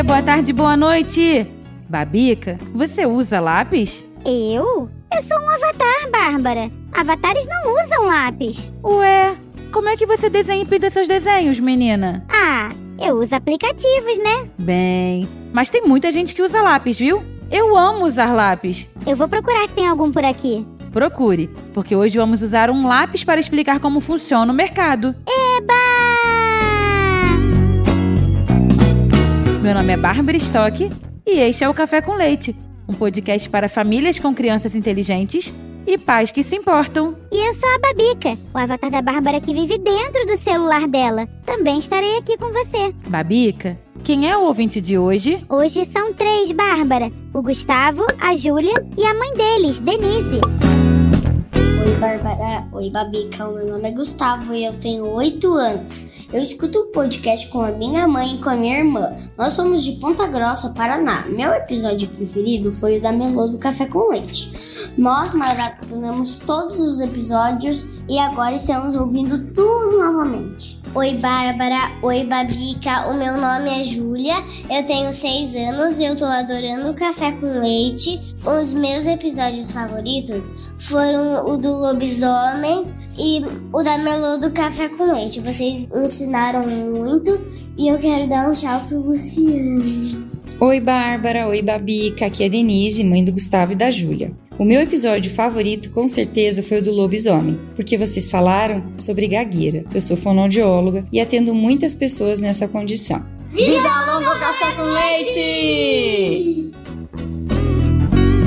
Dia, boa tarde, boa noite! Babica, você usa lápis? Eu? Eu sou um avatar, Bárbara. Avatares não usam lápis. Ué, como é que você desenha e pinta seus desenhos, menina? Ah, eu uso aplicativos, né? Bem, mas tem muita gente que usa lápis, viu? Eu amo usar lápis. Eu vou procurar se tem algum por aqui. Procure, porque hoje vamos usar um lápis para explicar como funciona o mercado. Eba! Meu nome é Bárbara Stock e este é o Café com Leite, um podcast para famílias com crianças inteligentes e pais que se importam. E eu sou a Babica, o avatar da Bárbara que vive dentro do celular dela. Também estarei aqui com você. Babica, quem é o ouvinte de hoje? Hoje são três, Bárbara: o Gustavo, a Júlia e a mãe deles, Denise. Bárbara. Oi, Babica. O meu nome é Gustavo e eu tenho 8 anos. Eu escuto o podcast com a minha mãe e com a minha irmã. Nós somos de Ponta Grossa, Paraná. Meu episódio preferido foi o da Melô do Café com Leite. Nós maratonamos todos os episódios e agora estamos ouvindo tudo novamente. Oi, Bárbara. Oi, Babica. O meu nome é Júlia. Eu tenho 6 anos e eu tô adorando o café com leite. Os meus episódios favoritos foram o do lobisomem e o da Melô do café com leite. Vocês ensinaram muito e eu quero dar um tchau pro Luciano. Oi, Bárbara. Oi, Babica. Aqui é Denise, mãe do Gustavo e da Júlia. O meu episódio favorito, com certeza, foi o do lobisomem, porque vocês falaram sobre gagueira. Eu sou fonoaudióloga e atendo muitas pessoas nessa condição. Vida longa café com leite!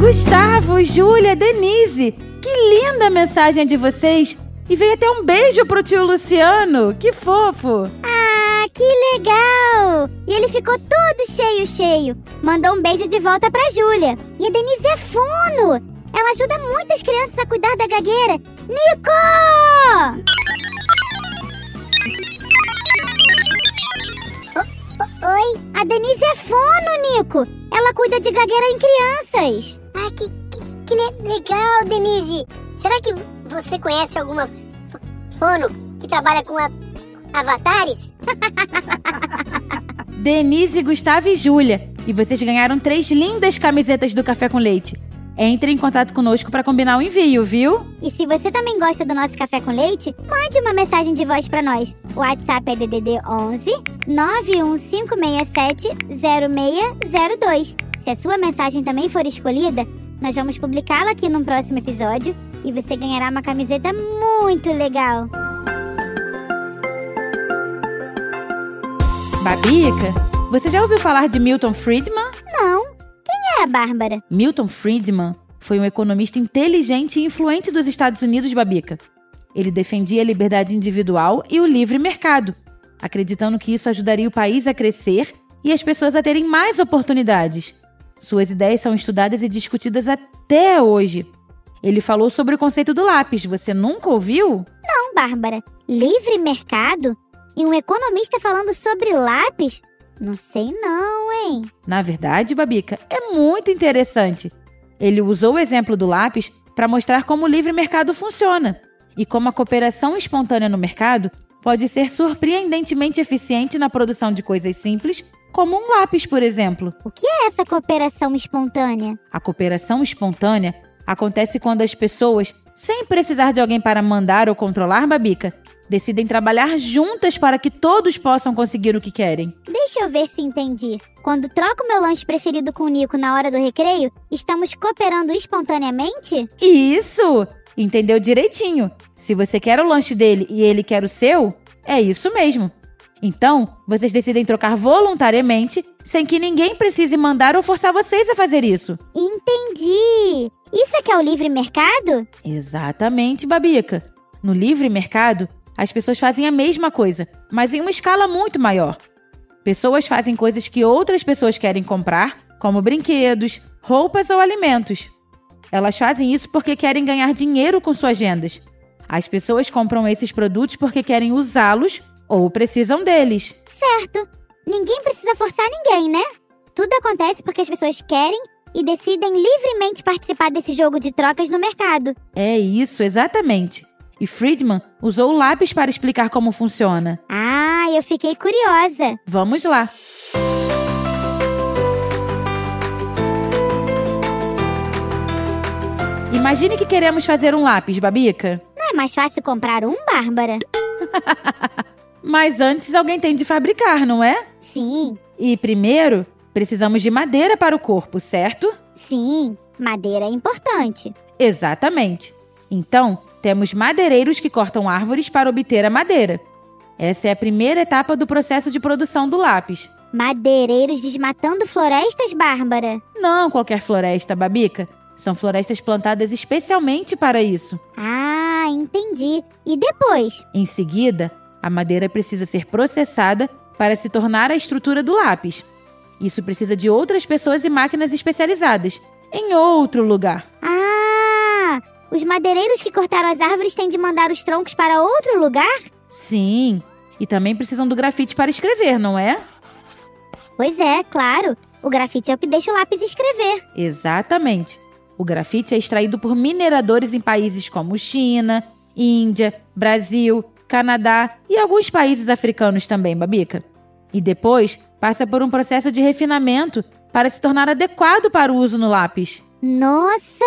Gustavo, Júlia, Denise, que linda a mensagem de vocês! E veio até um beijo pro tio Luciano, que fofo! Ah, que legal! E ele ficou todo cheio, cheio. Mandou um beijo de volta pra Júlia. E a Denise é fono! Ela ajuda muitas crianças a cuidar da gagueira. Nico! Oi? A Denise é fono, Nico. Ela cuida de gagueira em crianças. Ah, que, que, que le- legal, Denise. Será que você conhece alguma fono que trabalha com a- avatares? Denise, Gustavo e Júlia. E vocês ganharam três lindas camisetas do Café com Leite. Entre em contato conosco para combinar o envio, viu? E se você também gosta do nosso café com leite, mande uma mensagem de voz pra nós. O WhatsApp é DDD 11 91567 0602. Se a sua mensagem também for escolhida, nós vamos publicá-la aqui num próximo episódio e você ganhará uma camiseta muito legal. Babica, você já ouviu falar de Milton Friedman? Bárbara? Milton Friedman foi um economista inteligente e influente dos Estados Unidos, Babica. Ele defendia a liberdade individual e o livre mercado, acreditando que isso ajudaria o país a crescer e as pessoas a terem mais oportunidades. Suas ideias são estudadas e discutidas até hoje. Ele falou sobre o conceito do lápis. Você nunca ouviu? Não, Bárbara. Livre mercado? E um economista falando sobre lápis? Não sei não, hein? Na verdade, Babica, é muito interessante. Ele usou o exemplo do lápis para mostrar como o livre mercado funciona e como a cooperação espontânea no mercado pode ser surpreendentemente eficiente na produção de coisas simples, como um lápis, por exemplo. O que é essa cooperação espontânea? A cooperação espontânea acontece quando as pessoas, sem precisar de alguém para mandar ou controlar, Babica, decidem trabalhar juntas para que todos possam conseguir o que querem. Deixa eu ver se entendi. Quando troco meu lanche preferido com o Nico na hora do recreio, estamos cooperando espontaneamente? Isso! Entendeu direitinho. Se você quer o lanche dele e ele quer o seu, é isso mesmo. Então, vocês decidem trocar voluntariamente, sem que ninguém precise mandar ou forçar vocês a fazer isso. Entendi! Isso é que é o livre mercado? Exatamente, Babica. No livre mercado, as pessoas fazem a mesma coisa, mas em uma escala muito maior. Pessoas fazem coisas que outras pessoas querem comprar, como brinquedos, roupas ou alimentos. Elas fazem isso porque querem ganhar dinheiro com suas vendas. As pessoas compram esses produtos porque querem usá-los ou precisam deles. Certo. Ninguém precisa forçar ninguém, né? Tudo acontece porque as pessoas querem e decidem livremente participar desse jogo de trocas no mercado. É isso, exatamente. E Friedman usou o lápis para explicar como funciona. Ah, eu fiquei curiosa. Vamos lá. Imagine que queremos fazer um lápis, Babica. Não é mais fácil comprar um, Bárbara? Mas antes alguém tem de fabricar, não é? Sim, E primeiro, precisamos de madeira para o corpo, certo? sim. Madeira é importante. Exatamente. Então, temos madeireiros que cortam árvores para obter a madeira. Essa é a primeira etapa do processo de produção do lápis. Madeireiros desmatando florestas, Bárbara. Não qualquer floresta, Babica. São florestas plantadas especialmente para isso. Ah, entendi. E depois? Em seguida, a madeira precisa ser processada para se tornar a estrutura do lápis. Isso precisa de outras pessoas e máquinas especializadas, em outro lugar. Ah, os madeireiros que cortaram as árvores têm de mandar os troncos para outro lugar? Sim, e também precisam do grafite para escrever, não é? Pois é, claro. O grafite é o que deixa o lápis escrever. Exatamente. O grafite é extraído por mineradores em países como China, Índia, Brasil, Canadá e alguns países africanos também, Babica. E depois passa por um processo de refinamento para se tornar adequado para o uso no lápis. Nossa,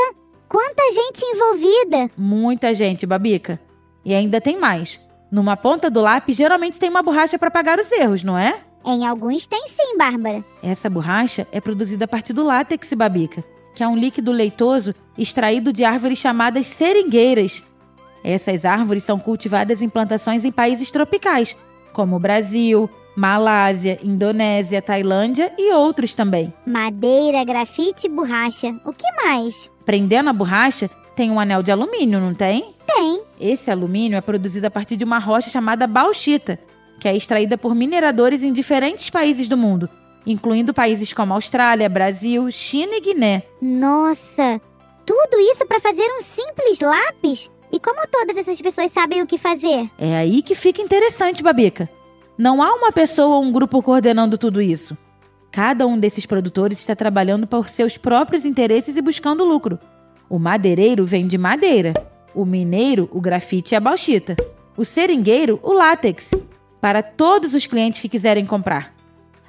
quanta gente envolvida! Muita gente, Babica. E ainda tem mais. Numa ponta do lápis geralmente tem uma borracha para apagar os erros, não é? Em alguns tem sim, Bárbara. Essa borracha é produzida a partir do látex, Babica, que é um líquido leitoso extraído de árvores chamadas seringueiras. Essas árvores são cultivadas em plantações em países tropicais, como Brasil, Malásia, Indonésia, Tailândia e outros também. Madeira, grafite e borracha. O que mais? Prendendo a borracha, tem um anel de alumínio, não tem? Tem. Esse alumínio é produzido a partir de uma rocha chamada bauxita, que é extraída por mineradores em diferentes países do mundo, incluindo países como Austrália, Brasil, China e Guiné. Nossa, tudo isso para fazer um simples lápis? E como todas essas pessoas sabem o que fazer? É aí que fica interessante, Babica. Não há uma pessoa ou um grupo coordenando tudo isso. Cada um desses produtores está trabalhando por seus próprios interesses e buscando lucro. O madeireiro vende madeira, o mineiro, o grafite e a bauxita, o seringueiro, o látex, para todos os clientes que quiserem comprar.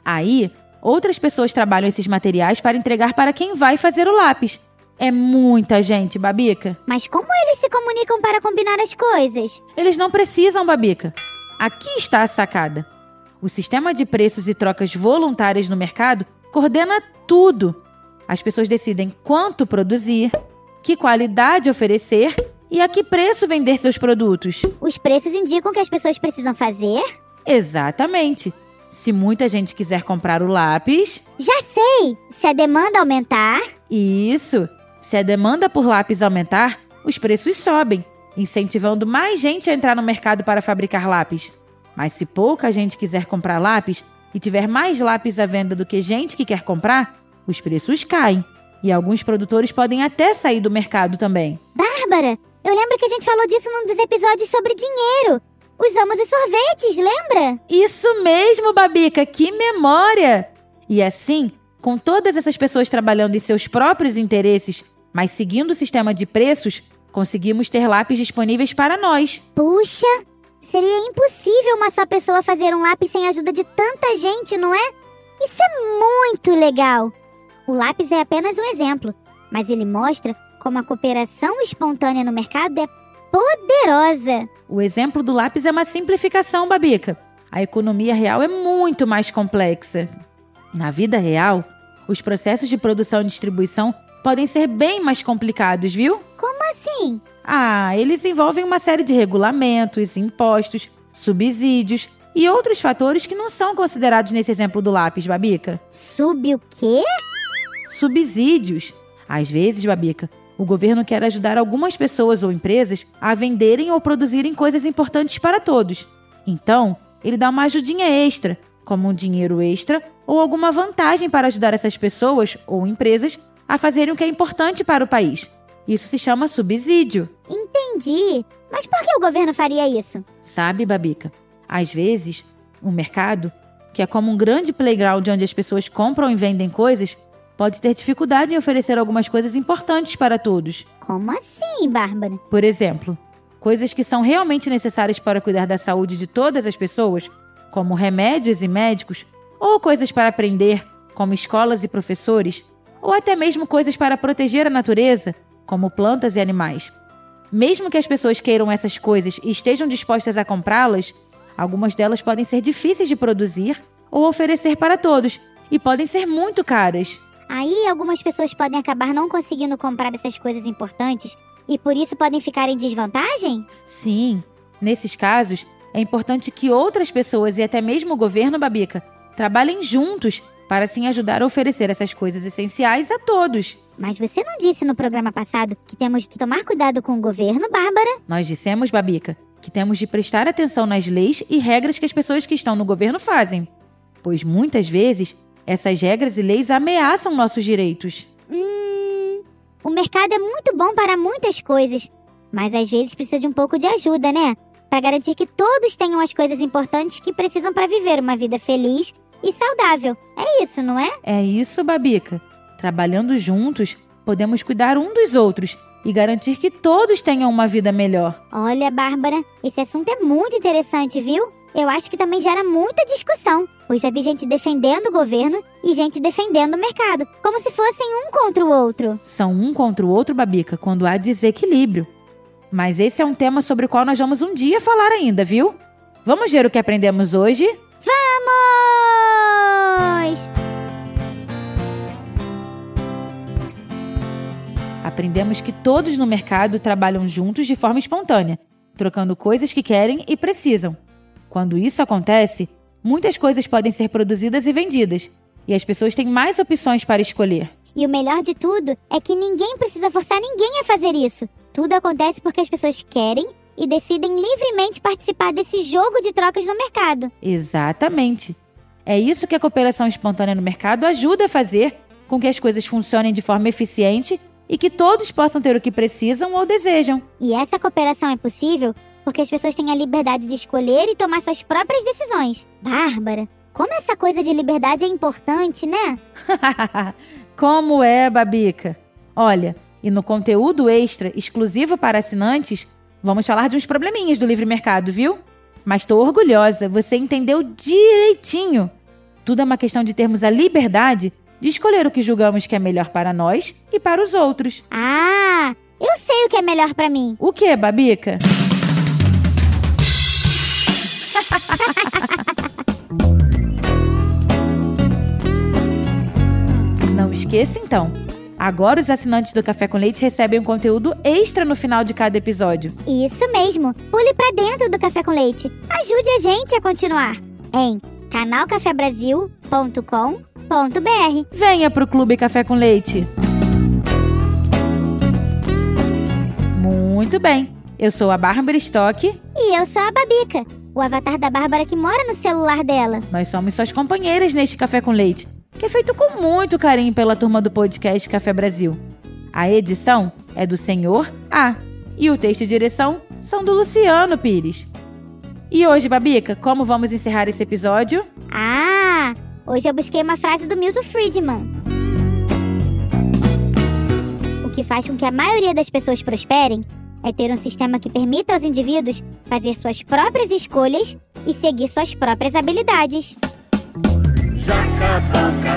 Aí, outras pessoas trabalham esses materiais para entregar para quem vai fazer o lápis. É muita gente, Babica. Mas como eles se comunicam para combinar as coisas? Eles não precisam, Babica. Aqui está a sacada. O sistema de preços e trocas voluntárias no mercado coordena tudo. As pessoas decidem quanto produzir, que qualidade oferecer e a que preço vender seus produtos. Os preços indicam o que as pessoas precisam fazer? Exatamente. Se muita gente quiser comprar o lápis, Já sei! Se a demanda aumentar, isso. Se a demanda por lápis aumentar, os preços sobem, incentivando mais gente a entrar no mercado para fabricar lápis. Mas se pouca gente quiser comprar lápis e tiver mais lápis à venda do que gente que quer comprar, os preços caem. E alguns produtores podem até sair do mercado também. Bárbara, eu lembro que a gente falou disso num dos episódios sobre dinheiro. Usamos os sorvetes, lembra? Isso mesmo, Babica, que memória! E assim, com todas essas pessoas trabalhando em seus próprios interesses, mas seguindo o sistema de preços, conseguimos ter lápis disponíveis para nós. Puxa, seria impossível uma só pessoa fazer um lápis sem a ajuda de tanta gente, não é? Isso é muito legal. O lápis é apenas um exemplo, mas ele mostra como a cooperação espontânea no mercado é poderosa. O exemplo do lápis é uma simplificação, Babica. A economia real é muito mais complexa. Na vida real, os processos de produção e distribuição podem ser bem mais complicados, viu? Como assim? Ah, eles envolvem uma série de regulamentos, impostos, subsídios e outros fatores que não são considerados nesse exemplo do lápis, Babica. Sub o quê? Subsídios. Às vezes, Babica, o governo quer ajudar algumas pessoas ou empresas a venderem ou produzirem coisas importantes para todos. Então, ele dá uma ajudinha extra, como um dinheiro extra ou alguma vantagem para ajudar essas pessoas ou empresas a fazerem o que é importante para o país. Isso se chama subsídio. Entendi. Mas por que o governo faria isso? Sabe, Babica? Às vezes, o mercado, que é como um grande playground onde as pessoas compram e vendem coisas, pode ter dificuldade em oferecer algumas coisas importantes para todos. Como assim, Bárbara? Por exemplo, coisas que são realmente necessárias para cuidar da saúde de todas as pessoas, como remédios e médicos, ou coisas para aprender, como escolas e professores, ou até mesmo coisas para proteger a natureza, como plantas e animais. Mesmo que as pessoas queiram essas coisas e estejam dispostas a comprá-las, algumas delas podem ser difíceis de produzir ou oferecer para todos e podem ser muito caras. Aí algumas pessoas podem acabar não conseguindo comprar essas coisas importantes e por isso podem ficar em desvantagem? Sim, nesses casos, é importante que outras pessoas e até mesmo o governo, Babica, trabalhem juntos para assim ajudar a oferecer essas coisas essenciais a todos. Mas você não disse no programa passado que temos de tomar cuidado com o governo, Bárbara? Nós dissemos, Babica, que temos de prestar atenção nas leis e regras que as pessoas que estão no governo fazem, pois muitas vezes essas regras e leis ameaçam nossos direitos. Hum. O mercado é muito bom para muitas coisas, mas às vezes precisa de um pouco de ajuda, né? Para garantir que todos tenham as coisas importantes que precisam para viver uma vida feliz e saudável. É isso, não é? É isso, Babica. Trabalhando juntos, podemos cuidar um dos outros e garantir que todos tenham uma vida melhor. Olha, Bárbara, esse assunto é muito interessante, viu? Eu acho que também gera muita discussão, pois já vi gente defendendo o governo e gente defendendo o mercado, como se fossem um contra o outro. São um contra o outro, Babica, quando há desequilíbrio. Mas esse é um tema sobre o qual nós vamos um dia falar ainda, viu? Vamos ver o que aprendemos hoje? Vamos! Aprendemos que todos no mercado trabalham juntos de forma espontânea, trocando coisas que querem e precisam. Quando isso acontece, muitas coisas podem ser produzidas e vendidas, e as pessoas têm mais opções para escolher. E o melhor de tudo é que ninguém precisa forçar ninguém a fazer isso. Tudo acontece porque as pessoas querem e decidem livremente participar desse jogo de trocas no mercado. Exatamente. É isso que a cooperação espontânea no mercado ajuda a fazer com que as coisas funcionem de forma eficiente e que todos possam ter o que precisam ou desejam. E essa cooperação é possível porque as pessoas têm a liberdade de escolher e tomar suas próprias decisões. Bárbara, como essa coisa de liberdade é importante, né? Como é, Babica? Olha, e no conteúdo extra exclusivo para assinantes, vamos falar de uns probleminhas do livre mercado, viu? Mas tô orgulhosa, você entendeu direitinho. Tudo é uma questão de termos a liberdade de escolher o que julgamos que é melhor para nós e para os outros. Ah, eu sei o que é melhor para mim. O que, Babica? Não esqueça então. Agora os assinantes do Café com Leite recebem um conteúdo extra no final de cada episódio. Isso mesmo. Pule pra dentro do Café com Leite. Ajude a gente a continuar em canalcafebrasil.com.br. Venha pro Clube Café com Leite. Muito bem. Eu sou a Bárbara Stock. E eu sou a Babica, o avatar da Bárbara que mora no celular dela. Nós somos suas companheiras neste Café com Leite, que é feito com muito carinho pela turma do podcast Café Brasil. A edição é do Senhor A e o texto e direção são do Luciano Pires. E hoje, Babica, como vamos encerrar esse episódio? Ah, hoje eu busquei uma frase do Milton Friedman. O que faz com que a maioria das pessoas prosperem é ter um sistema que permita aos indivíduos fazer suas próprias escolhas e seguir suas próprias habilidades. Já